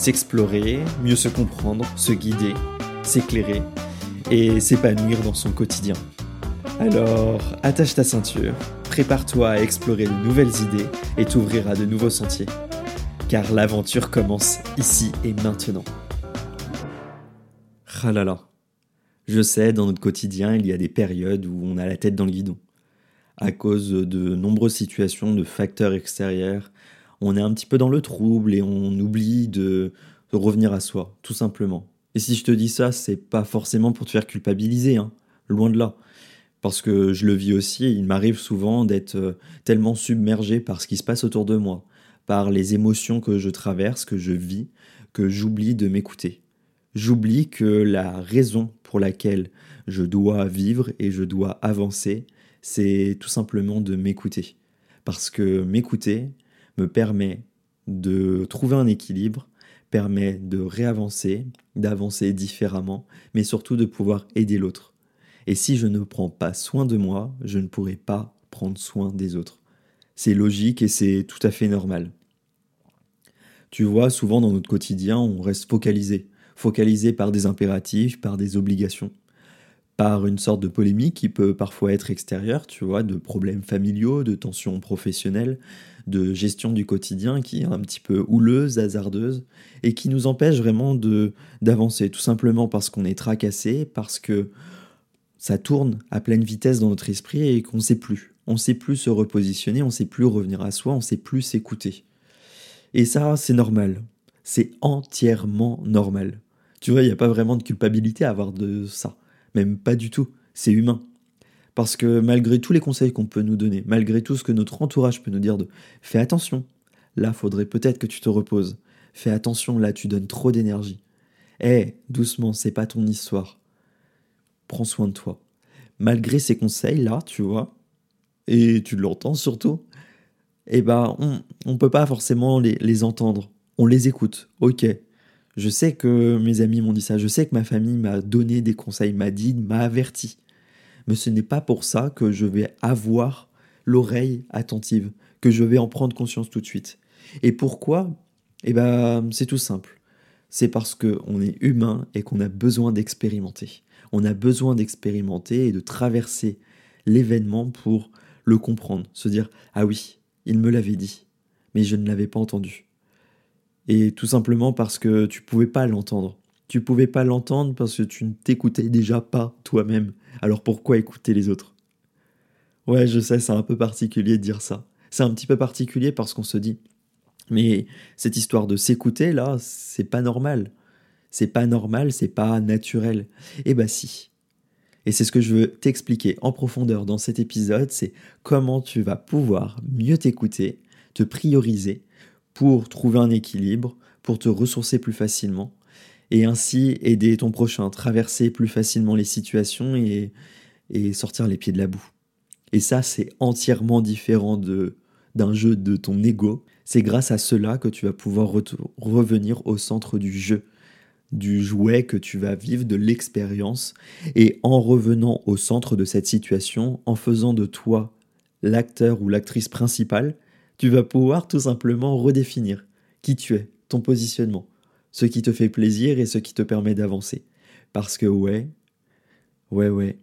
s'explorer, mieux se comprendre, se guider, s'éclairer et s'épanouir dans son quotidien. Alors, attache ta ceinture, prépare-toi à explorer de nouvelles idées et t'ouvrir à de nouveaux sentiers. Car l'aventure commence ici et maintenant. Ah. Je sais, dans notre quotidien, il y a des périodes où on a la tête dans le guidon. À cause de nombreuses situations, de facteurs extérieurs, on est un petit peu dans le trouble et on oublie de, revenir à soi, tout simplement. Et si je te dis ça, c'est pas forcément pour te faire culpabiliser, hein, loin de là. Parce que je le vis aussi, il m'arrive souvent d'être euh, tellement submergé par ce qui se passe autour de moi, par les émotions que je traverse, que je vis, que j'oublie de m'écouter. J'oublie que la raison pour laquelle je dois vivre et je dois avancer, c'est tout simplement de m'écouter. Parce que m'écouter, me permet de trouver un équilibre, permet de réavancer, d'avancer différemment, mais surtout de pouvoir aider l'autre. Et si je ne prends pas soin de moi, je ne pourrai pas prendre soin des autres. C'est logique et c'est tout à fait normal. Tu vois, souvent dans notre quotidien, on reste focalisé, focalisé par des impératifs, par des obligations par une sorte de polémique qui peut parfois être extérieure, tu vois, de problèmes familiaux, de tensions professionnelles, de gestion du quotidien qui est un petit peu houleuse, hasardeuse, et qui nous empêche vraiment de d'avancer, tout simplement parce qu'on est tracassé, parce que ça tourne à pleine vitesse dans notre esprit et qu'on ne sait plus. On ne sait plus se repositionner, on ne sait plus revenir à soi, on ne sait plus s'écouter. Et ça, c'est normal. C'est entièrement normal. Tu vois, il n'y a pas vraiment de culpabilité à avoir de ça. Même pas du tout. C'est humain. Parce que malgré tous les conseils qu'on peut nous donner, malgré tout ce que notre entourage peut nous dire de fais attention, là faudrait peut-être que tu te reposes. Fais attention, là tu donnes trop d'énergie. Eh, doucement, c'est pas ton histoire. Prends soin de toi. Malgré ces conseils-là, tu vois, et tu l'entends surtout, eh ben, on ne peut pas forcément les, les entendre. On les écoute, ok, je sais que mes amis m'ont dit ça, je sais que ma famille m'a donné des conseils, m'a dit, m'a averti. Mais ce n'est pas pour ça que je vais avoir l'oreille attentive, que je vais en prendre conscience tout de suite. Et pourquoi? Eh ben, c'est tout simple. C'est parce qu'on est humain et qu'on a besoin d'expérimenter. On a besoin d'expérimenter et de traverser l'événement pour le comprendre, se dire ah oui, il me l'avait dit, mais je ne l'avais pas entendu. Et tout simplement parce que tu pouvais pas l'entendre. Tu pouvais pas l'entendre parce que tu ne t'écoutais déjà pas toi-même. Alors pourquoi écouter les autres? Ouais, je sais, c'est un peu particulier de dire ça. C'est un petit peu particulier parce qu'on se dit, mais cette histoire de s'écouter là, c'est pas normal. C'est pas normal, c'est pas naturel. Eh bah si. Et c'est ce que je veux t'expliquer en profondeur dans cet épisode, c'est comment tu vas pouvoir mieux t'écouter, te prioriser pour trouver un équilibre, pour te ressourcer plus facilement et ainsi aider ton prochain, traverser plus facilement les situations et, et sortir les pieds de la boue. Et ça, c'est entièrement différent de, d'un jeu de ton ego. C'est grâce à cela que tu vas pouvoir revenir au centre du jeu, du jouet que tu vas vivre, de l'expérience. Et en revenant au centre de cette situation, en faisant de toi l'acteur ou l'actrice principale, tu vas pouvoir tout simplement redéfinir qui tu es, ton positionnement, ce qui te fait plaisir et ce qui te permet d'avancer. Parce que ouais, ouais, ouais,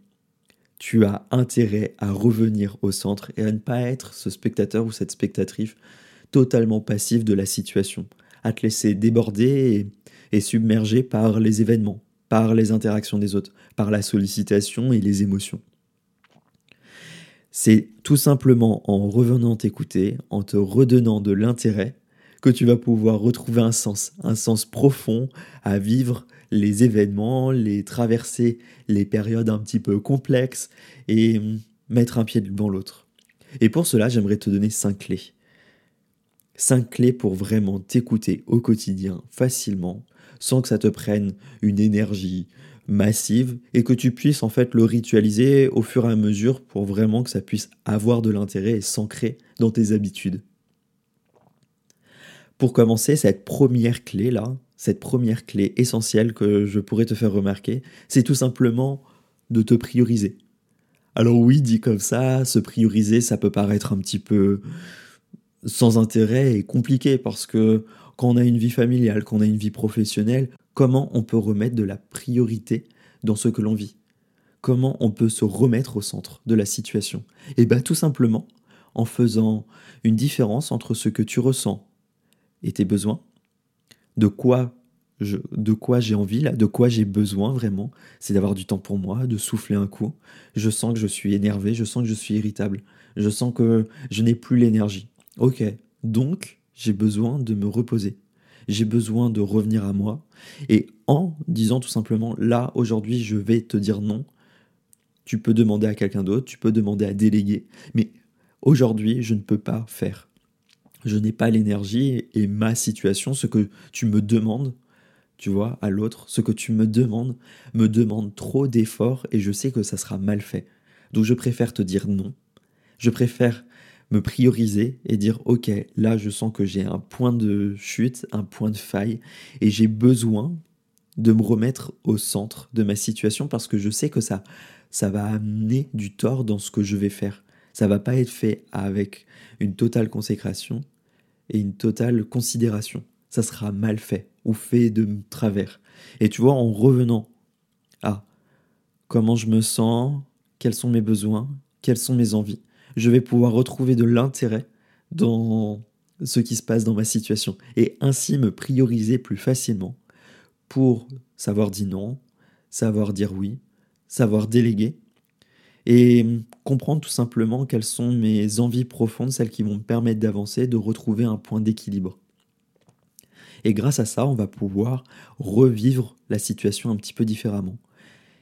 tu as intérêt à revenir au centre et à ne pas être ce spectateur ou cette spectatrice totalement passif de la situation, à te laisser déborder et, et submerger par les événements, par les interactions des autres, par la sollicitation et les émotions. C'est tout simplement en revenant t'écouter, en te redonnant de l'intérêt, que tu vas pouvoir retrouver un sens, un sens profond à vivre les événements, les traverser les périodes un petit peu complexes et mettre un pied devant l'autre. Et pour cela, j'aimerais te donner cinq clés. Cinq clés pour vraiment t'écouter au quotidien facilement, sans que ça te prenne une énergie massive et que tu puisses en fait le ritualiser au fur et à mesure pour vraiment que ça puisse avoir de l'intérêt et s'ancrer dans tes habitudes. Pour commencer, cette première clé là, cette première clé essentielle que je pourrais te faire remarquer, c'est tout simplement de te prioriser. Alors oui, dit comme ça, se prioriser, ça peut paraître un petit peu sans intérêt et compliqué parce que quand on a une vie familiale, quand on a une vie professionnelle, comment on peut remettre de la priorité dans ce que l'on vit? Comment on peut se remettre au centre de la situation? Eh bien tout simplement en faisant une différence entre ce que tu ressens et tes besoins, de quoi de quoi j'ai envie là, de quoi j'ai besoin vraiment, c'est d'avoir du temps pour moi, de souffler un coup. Je sens que je suis énervé, je sens que je suis irritable, je sens que je n'ai plus l'énergie. Ok, donc j'ai besoin de me reposer. J'ai besoin de revenir à moi. Et en disant tout simplement, là, aujourd'hui, je vais te dire non, tu peux demander à quelqu'un d'autre, tu peux demander à déléguer, mais aujourd'hui, je ne peux pas faire. Je n'ai pas l'énergie et ma situation, ce que tu me demandes, tu vois, à l'autre, ce que tu me demandes, me demande trop d'efforts et je sais que ça sera mal fait. Donc je préfère te dire non. Je préfère me prioriser et dire ok là je sens que j'ai un point de chute, un point de faille et j'ai besoin de me remettre au centre de ma situation parce que je sais que ça ça va amener du tort dans ce que je vais faire. Ça va pas être fait avec une totale consécration et une totale considération. Ça sera mal fait ou fait de travers. Et tu vois en revenant à comment je me sens, quels sont mes besoins, quelles sont mes envies, je vais pouvoir retrouver de l'intérêt dans ce qui se passe dans ma situation et ainsi me prioriser plus facilement pour savoir dire non, savoir dire oui, savoir déléguer et comprendre tout simplement quelles sont mes envies profondes, celles qui vont me permettre d'avancer, de retrouver un point d'équilibre. Et grâce à ça, on va pouvoir revivre la situation un petit peu différemment.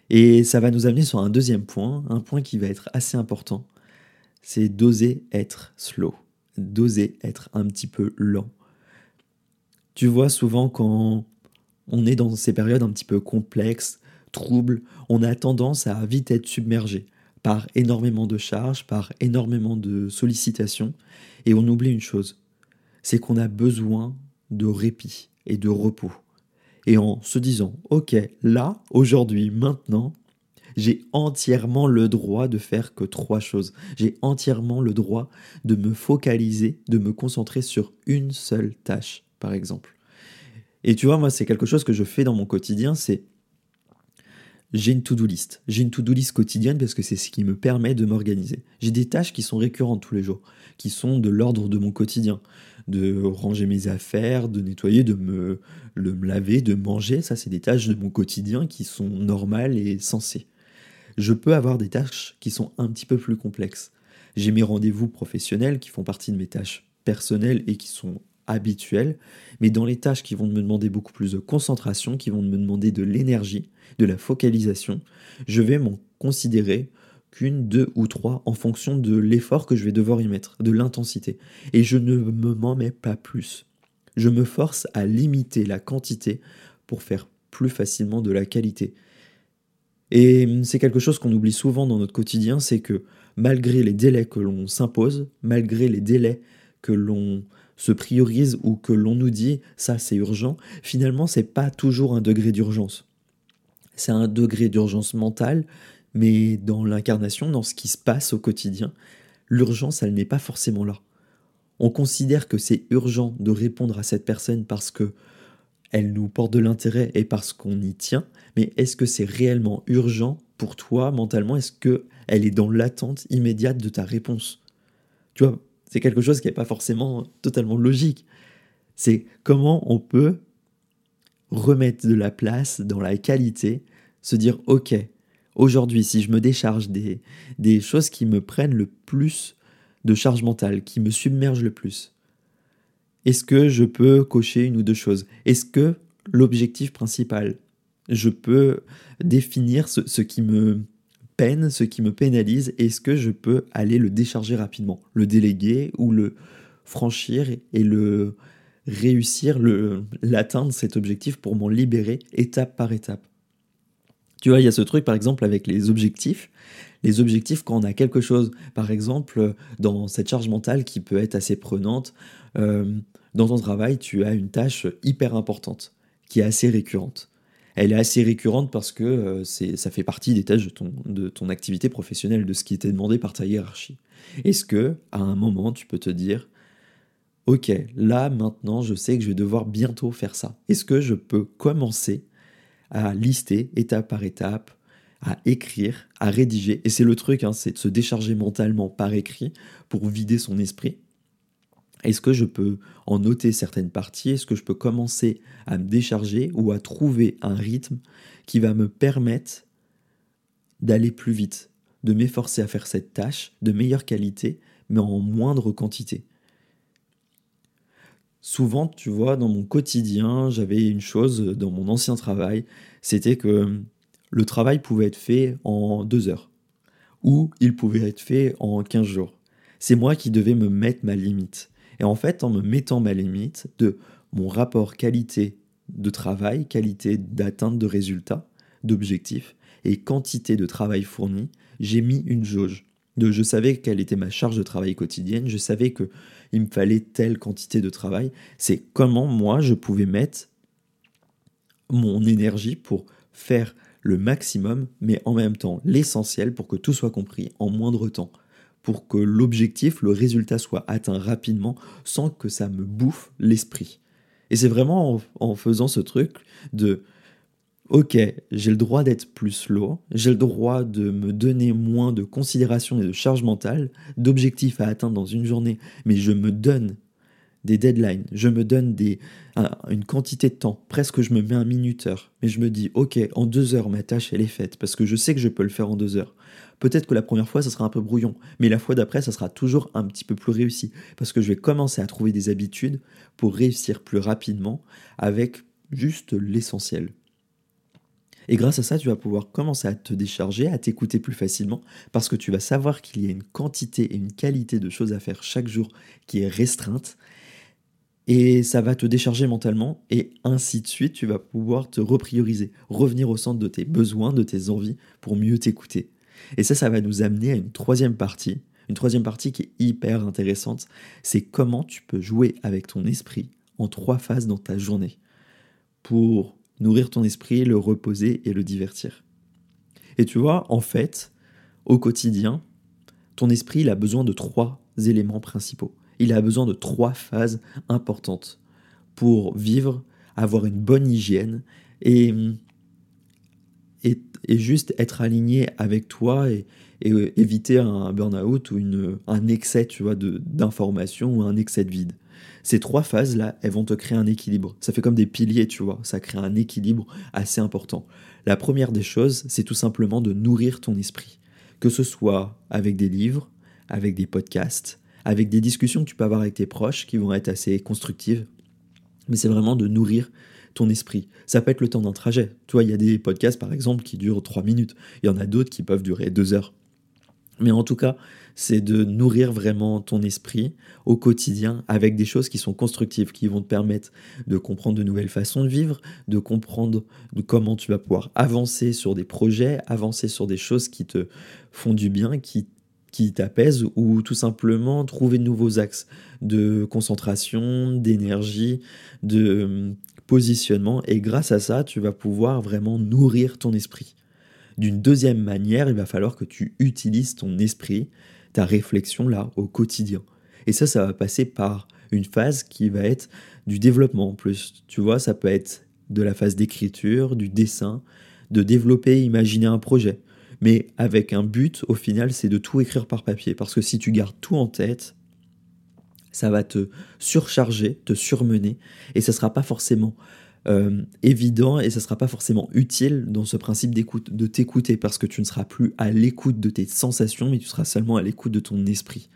Et ça va nous amener sur un deuxième point, un point qui va être assez important, c'est d'oser être slow, d'oser être un petit peu lent. Tu vois souvent quand on est dans ces périodes un petit peu complexes, troubles, on a tendance à vite être submergé par énormément de charges, par énormément de sollicitations, et on oublie une chose, c'est qu'on a besoin de répit et de repos. Et en se disant, ok, là, aujourd'hui, maintenant, j'ai entièrement le droit de faire que trois choses. J'ai entièrement le droit de me focaliser, de me concentrer sur une seule tâche, par exemple. Et tu vois, moi, c'est quelque chose que je fais dans mon quotidien, c'est j'ai une to-do list. J'ai une to-do list quotidienne parce que c'est ce qui me permet de m'organiser. J'ai des tâches qui sont récurrentes tous les jours, qui sont de l'ordre de mon quotidien. De ranger mes affaires, de nettoyer, de me, le, me laver, de manger. Ça, c'est des tâches de mon quotidien qui sont normales et sensées je peux avoir des tâches qui sont un petit peu plus complexes. J'ai mes rendez-vous professionnels qui font partie de mes tâches personnelles et qui sont habituelles, mais dans les tâches qui vont me demander beaucoup plus de concentration, qui vont me demander de l'énergie, de la focalisation, je vais m'en considérer qu'une, deux ou trois en fonction de l'effort que je vais devoir y mettre, de l'intensité. Et je ne me m'en mets pas plus. Je me force à limiter la quantité pour faire plus facilement de la qualité. Et c'est quelque chose qu'on oublie souvent dans notre quotidien, c'est que malgré les délais que l'on s'impose, malgré les délais que l'on se priorise ou que l'on nous dit ça c'est urgent, finalement c'est pas toujours un degré d'urgence. C'est un degré d'urgence mentale, mais dans l'incarnation, dans ce qui se passe au quotidien, l'urgence elle n'est pas forcément là. On considère que c'est urgent de répondre à cette personne parce que elle nous porte de l'intérêt et parce qu'on y tient, mais est-ce que c'est réellement urgent pour toi mentalement? Est-ce que elle est dans l'attente immédiate de ta réponse? Tu vois, c'est quelque chose qui n'est pas forcément totalement logique. C'est comment on peut remettre de la place dans la qualité, se dire ok, aujourd'hui si je me décharge des, des choses qui me prennent le plus de charge mentale, qui me submergent le plus, est-ce que je peux cocher une ou deux choses? Est-ce que l'objectif principal, je peux définir ce, qui me peine, ce qui me pénalise Est-ce que je peux aller le décharger rapidement, le déléguer ou le franchir et le réussir, l'atteindre cet objectif pour m'en libérer étape par étape? Tu vois, il y a ce truc par exemple avec les objectifs. Les objectifs, quand on a quelque chose, par exemple, dans cette charge mentale qui peut être assez prenante, euh, dans ton travail, tu as une tâche hyper importante, qui est assez récurrente. Elle est assez récurrente parce que euh, ça fait partie des tâches de ton, de activité professionnelle, de ce qui était demandé par ta hiérarchie. Est-ce que, à un moment, tu peux te dire, ok, là maintenant, je sais que je vais devoir bientôt faire ça. Est-ce que je peux commencer à lister étape par étape, à écrire, à rédiger? Et c'est le truc, hein, c'est de se décharger mentalement par écrit pour vider son esprit est-ce que je peux en noter certaines parties? Est-ce que je peux commencer à me décharger ou à trouver un rythme qui va me permettre d'aller plus vite, de m'efforcer à faire cette tâche de meilleure qualité, mais en moindre quantité? Souvent, tu vois, dans mon quotidien, j'avais une chose dans mon ancien travail, c'était que le travail pouvait être fait en deux heures, ou il pouvait être fait en 15 jours. C'est moi qui devais me mettre ma limite. Et en fait, en me mettant ma limite de mon rapport qualité de travail, qualité d'atteinte de résultats, d'objectifs et quantité de travail fourni, j'ai mis une jauge. De, je savais quelle était ma charge de travail quotidienne, je savais que il me fallait telle quantité de travail. C'est comment moi je pouvais mettre mon énergie pour faire le maximum, mais en même temps l'essentiel pour que tout soit compris en moindre temps pour que l'objectif, le résultat soit atteint rapidement sans que ça me bouffe l'esprit. Et c'est vraiment en, faisant ce truc de ok, j'ai le droit d'être plus slow, j'ai le droit de me donner moins de considération et de charge mentale, d'objectifs à atteindre dans une journée, mais je me donne des deadlines, je me donne des, une quantité de temps, presque je me mets un minuteur, mais je me dis ok, en deux heures ma tâche elle est faite, parce que je sais que je peux le faire en deux heures. Peut-être que la première fois, ça sera un peu brouillon, mais la fois d'après, ça sera toujours un petit peu plus réussi, parce que je vais commencer à trouver des habitudes pour réussir plus rapidement avec juste l'essentiel. Et grâce à ça, tu vas pouvoir commencer à te décharger, à t'écouter plus facilement, parce que tu vas savoir qu'il y a une quantité et une qualité de choses à faire chaque jour qui est restreinte, et ça va te décharger mentalement, et ainsi de suite, tu vas pouvoir te reprioriser, revenir au centre de tes besoins, de tes envies, pour mieux t'écouter. Et ça, ça va nous amener à une troisième partie, une troisième partie qui est hyper intéressante, c'est comment tu peux jouer avec ton esprit en trois phases dans ta journée pour nourrir ton esprit, le reposer et le divertir. Et tu vois, en fait, au quotidien, ton esprit, il a besoin de trois éléments principaux. Il a besoin de trois phases importantes pour vivre, avoir une bonne hygiène et et, juste être aligné avec toi et, euh, éviter un burn-out ou une, un excès tu d'informations ou un excès de vide. Ces trois phases-là, elles vont te créer un équilibre. Ça fait comme des piliers, tu vois. Ça crée un équilibre assez important. La première des choses, c'est tout simplement de nourrir ton esprit. Que ce soit avec des livres, avec des podcasts, avec des discussions que tu peux avoir avec tes proches qui vont être assez constructives. Mais c'est vraiment de nourrir ton esprit. Ça peut être le temps d'un trajet. Toi, il y a des podcasts, par exemple, qui durent 3 minutes. Il y en a d'autres qui peuvent durer 2 heures. Mais en tout cas, c'est de nourrir vraiment ton esprit au quotidien avec des choses qui sont constructives, qui vont te permettre de comprendre de nouvelles façons de vivre, de comprendre comment tu vas pouvoir avancer sur des projets, avancer sur des choses qui te font du bien, qui qui t'apaisent ou tout simplement trouver de nouveaux axes de concentration, d'énergie, de positionnement et grâce à ça, tu vas pouvoir vraiment nourrir ton esprit. D'une deuxième manière, il va falloir que tu utilises ton esprit, ta réflexion là au quotidien. Et ça, ça va passer par une phase qui va être du développement en plus. Tu vois, ça peut être de la phase d'écriture, du dessin, de développer, imaginer un projet. Mais avec un but, au final, c'est de tout écrire par papier. Parce que si tu gardes tout en tête, ça va te surcharger, te surmener, et ça ne sera pas forcément euh, évident et ça ne sera pas forcément utile dans ce principe d'écoute, de t'écouter, parce que tu ne seras plus à l'écoute de tes sensations, mais tu seras seulement à l'écoute de ton esprit.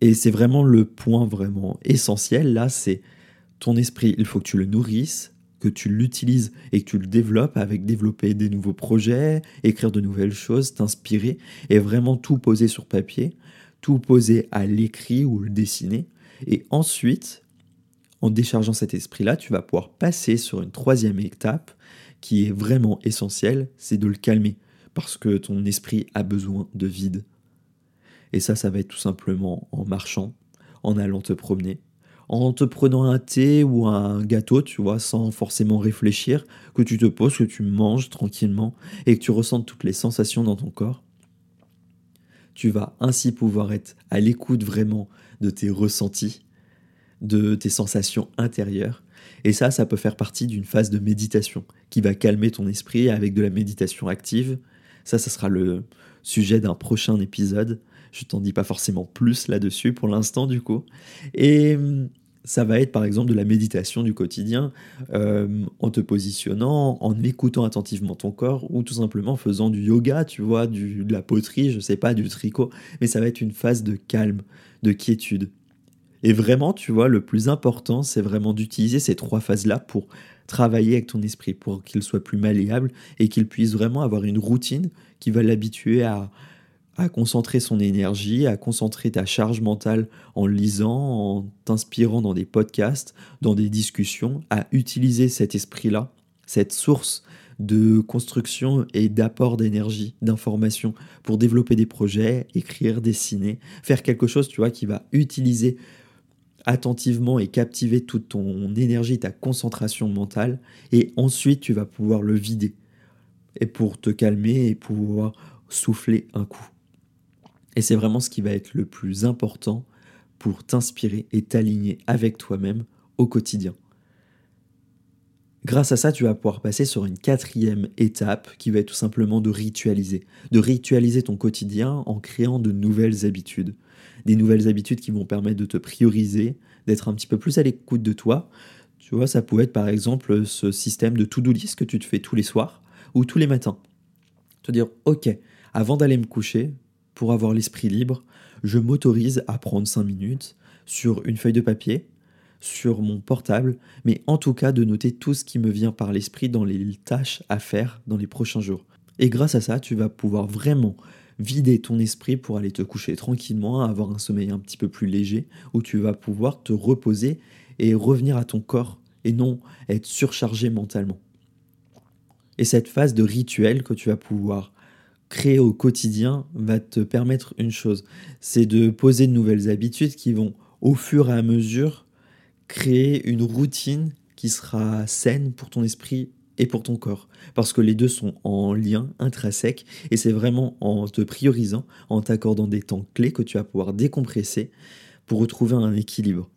Et c'est vraiment le point vraiment essentiel, là, c'est ton esprit, il faut que tu le nourrisses, que tu l'utilises et que tu le développes avec développer des nouveaux projets, écrire de nouvelles choses, t'inspirer et vraiment tout poser sur papier tout poser à l'écrit ou le dessiner. Et ensuite, en déchargeant cet esprit-là, tu vas pouvoir passer sur une troisième étape qui est vraiment essentielle, c'est de le calmer, parce que ton esprit a besoin de vide. Et ça, ça va être tout simplement en marchant, en allant te promener, en te prenant un thé ou un gâteau, tu vois, sans forcément réfléchir, que tu te poses, que tu manges tranquillement et que tu ressentes toutes les sensations dans ton corps. Tu vas ainsi pouvoir être à l'écoute vraiment de tes ressentis, de tes sensations intérieures. Et ça, ça peut faire partie d'une phase de méditation qui va calmer ton esprit avec de la méditation active. Ça, ça sera le sujet d'un prochain épisode. Je t'en dis pas forcément plus là-dessus pour l'instant du coup. Et hum, ça va être par exemple de la méditation du quotidien euh, en te positionnant, en écoutant attentivement ton corps ou tout simplement en faisant du yoga, tu vois, du, de la poterie, je sais pas, du tricot. Mais ça va être une phase de calme, de quiétude. Et vraiment, tu vois, le plus important, c'est vraiment d'utiliser ces trois phases-là pour travailler avec ton esprit, pour qu'il soit plus malléable et qu'il puisse vraiment avoir une routine qui va l'habituer à, à concentrer son énergie, à concentrer ta charge mentale en lisant, en t'inspirant dans des podcasts, dans des discussions, à utiliser cet esprit-là, cette source de construction et d'apport d'énergie, d'information pour développer des projets, écrire, dessiner, faire quelque chose, tu vois, qui va utiliser attentivement et captiver toute ton énergie, ta concentration mentale, et ensuite tu vas pouvoir le vider, et pour te calmer et pouvoir souffler un coup. Et c'est vraiment ce qui va être le plus important pour t'inspirer et t'aligner avec toi-même au quotidien. Grâce à ça, tu vas pouvoir passer sur une quatrième étape qui va être tout simplement de ritualiser. De ritualiser ton quotidien en créant de nouvelles habitudes. Des nouvelles habitudes qui vont permettre de te prioriser, d'être un petit peu plus à l'écoute de toi. Tu vois, ça pourrait être par exemple ce système de to-do list que tu te fais tous les soirs ou tous les matins. Te dire, ok, avant d'aller me coucher, pour avoir l'esprit libre, je m'autorise à prendre 5 minutes sur une feuille de papier, sur mon portable, mais en tout cas de noter tout ce qui me vient par l'esprit dans les tâches à faire dans les prochains jours. Et grâce à ça, tu vas pouvoir vraiment vider ton esprit pour aller te coucher tranquillement, avoir un sommeil un petit peu plus léger, où tu vas pouvoir te reposer et revenir à ton corps, et non être surchargé mentalement. Et cette phase de rituel que tu vas pouvoir créer au quotidien va te permettre une chose, c'est de poser de nouvelles habitudes qui vont au fur et à mesure créer une routine qui sera saine pour ton esprit et pour ton corps. Parce que les deux sont en lien intrinsèque et c'est vraiment en te priorisant, en t'accordant des temps clés que tu vas pouvoir décompresser pour retrouver un équilibre.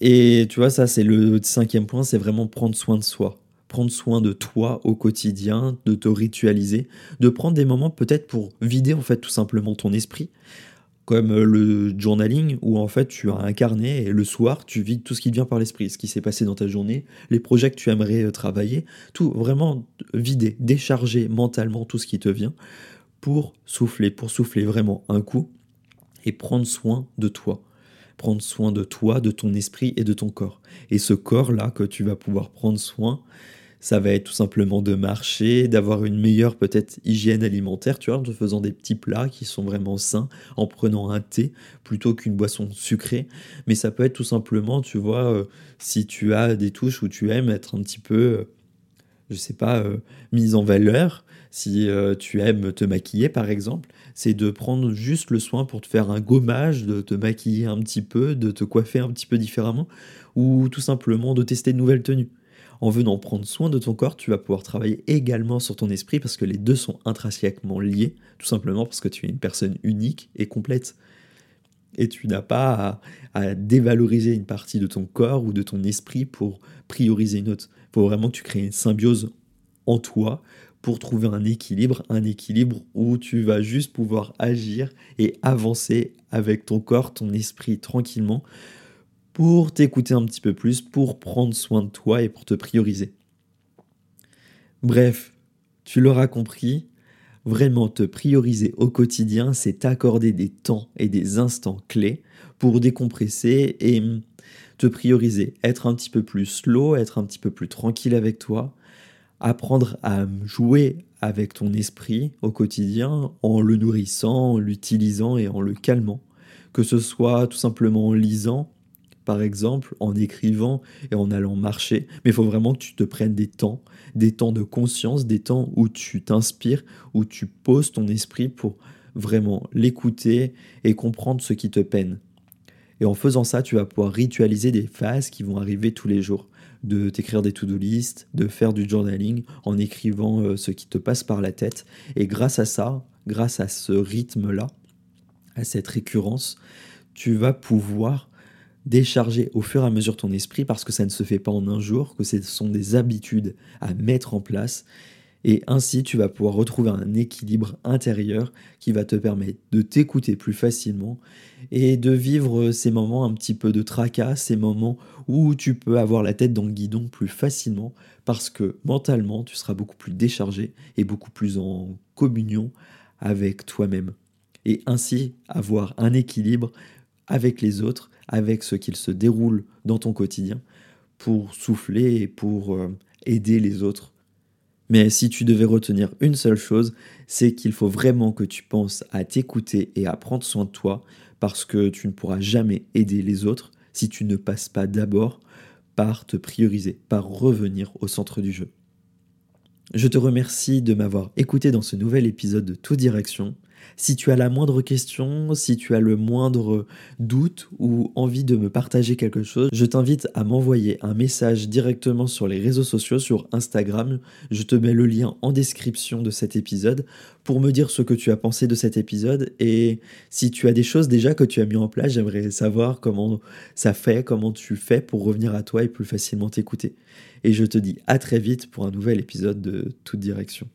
Et tu vois, ça c'est le cinquième point, c'est vraiment prendre soin de soi prendre soin de toi au quotidien, de te ritualiser, de prendre des moments peut-être pour vider en fait tout simplement ton esprit, comme euh, le journaling où en fait tu as un carnet et le soir tu vides tout ce qui te vient par l'esprit, ce qui s'est passé dans ta journée, les projets que tu aimerais euh, travailler, tout vraiment vider, décharger mentalement tout ce qui te vient pour souffler, pour souffler vraiment un coup et prendre soin de toi prendre soin de toi, de ton esprit et de ton corps. Et ce corps-là que tu vas pouvoir prendre soin, ça va être tout simplement de marcher, d'avoir une meilleure peut-être hygiène alimentaire, tu vois, en faisant des petits plats qui sont vraiment sains, en prenant un thé plutôt qu'une boisson sucrée. Mais ça peut être tout simplement, tu vois, euh, si tu as des touches où tu aimes être un petit peu, euh, je sais pas, euh, mise en valeur, si tu aimes te maquiller par exemple, c'est de prendre juste le soin pour te faire un gommage, de te maquiller un petit peu, de te coiffer un petit peu différemment, ou tout simplement de tester de nouvelles tenues en venant prendre soin de ton corps, tu vas pouvoir travailler également sur ton esprit parce que les deux sont intrinsèquement liés, tout simplement parce que tu es une personne unique et complète. Et tu n'as pas à, dévaloriser une partie de ton corps ou de ton esprit pour prioriser une autre. Il faut vraiment que tu crées une symbiose en toi pour trouver un équilibre, un équilibre où tu vas juste pouvoir agir et avancer avec ton corps, ton esprit tranquillement pour t'écouter un petit peu plus, pour prendre soin de toi et pour te prioriser. Bref, tu l'auras compris, vraiment te prioriser au quotidien, c'est t'accorder des temps et des instants clés pour décompresser et te prioriser, être un petit peu plus slow, être un petit peu plus tranquille avec toi, apprendre à jouer avec ton esprit au quotidien en le nourrissant, en l'utilisant et en le calmant. Que ce soit tout simplement en lisant, par exemple, en écrivant et en allant marcher. Mais il faut vraiment que tu te prennes des temps, des temps de conscience, des temps où tu t'inspires, où tu poses ton esprit pour vraiment l'écouter et comprendre ce qui te peine. Et en faisant ça, tu vas pouvoir ritualiser des phases qui vont arriver tous les jours. De t'écrire des to-do list, de faire du journaling en écrivant euh, ce qui te passe par la tête. Et grâce à ça, grâce à ce rythme-là, à cette récurrence, tu vas pouvoir décharger au fur et à mesure ton esprit parce que ça ne se fait pas en un jour, que ce sont des habitudes à mettre en place et ainsi, tu vas pouvoir retrouver un équilibre intérieur qui va te permettre de t'écouter plus facilement et de vivre ces moments un petit peu de tracas, ces moments où tu peux avoir la tête dans le guidon plus facilement parce que mentalement, tu seras beaucoup plus déchargé et beaucoup plus en communion avec toi-même. Et ainsi avoir un équilibre avec les autres, avec ce qu'il se déroule dans ton quotidien, pour souffler et pour euh, aider les autres mais si tu devais retenir une seule chose, c'est qu'il faut vraiment que tu penses à t'écouter et à prendre soin de toi, parce que tu ne pourras jamais aider les autres si tu ne passes pas d'abord par te prioriser, par revenir au centre du jeu. Je te remercie de m'avoir écouté dans ce nouvel épisode de Tout Direction. Si tu as la moindre question, si tu as le moindre doute ou envie de me partager quelque chose, je t'invite à m'envoyer un message directement sur les réseaux sociaux, sur Instagram. Je te mets le lien en description de cet épisode pour me dire ce que tu as pensé de cet épisode et si tu as des choses déjà que tu as mis en place, j'aimerais savoir comment ça fait, comment tu fais pour revenir à toi et plus facilement t'écouter. Et je te dis à très vite pour un nouvel épisode de Toute Direction.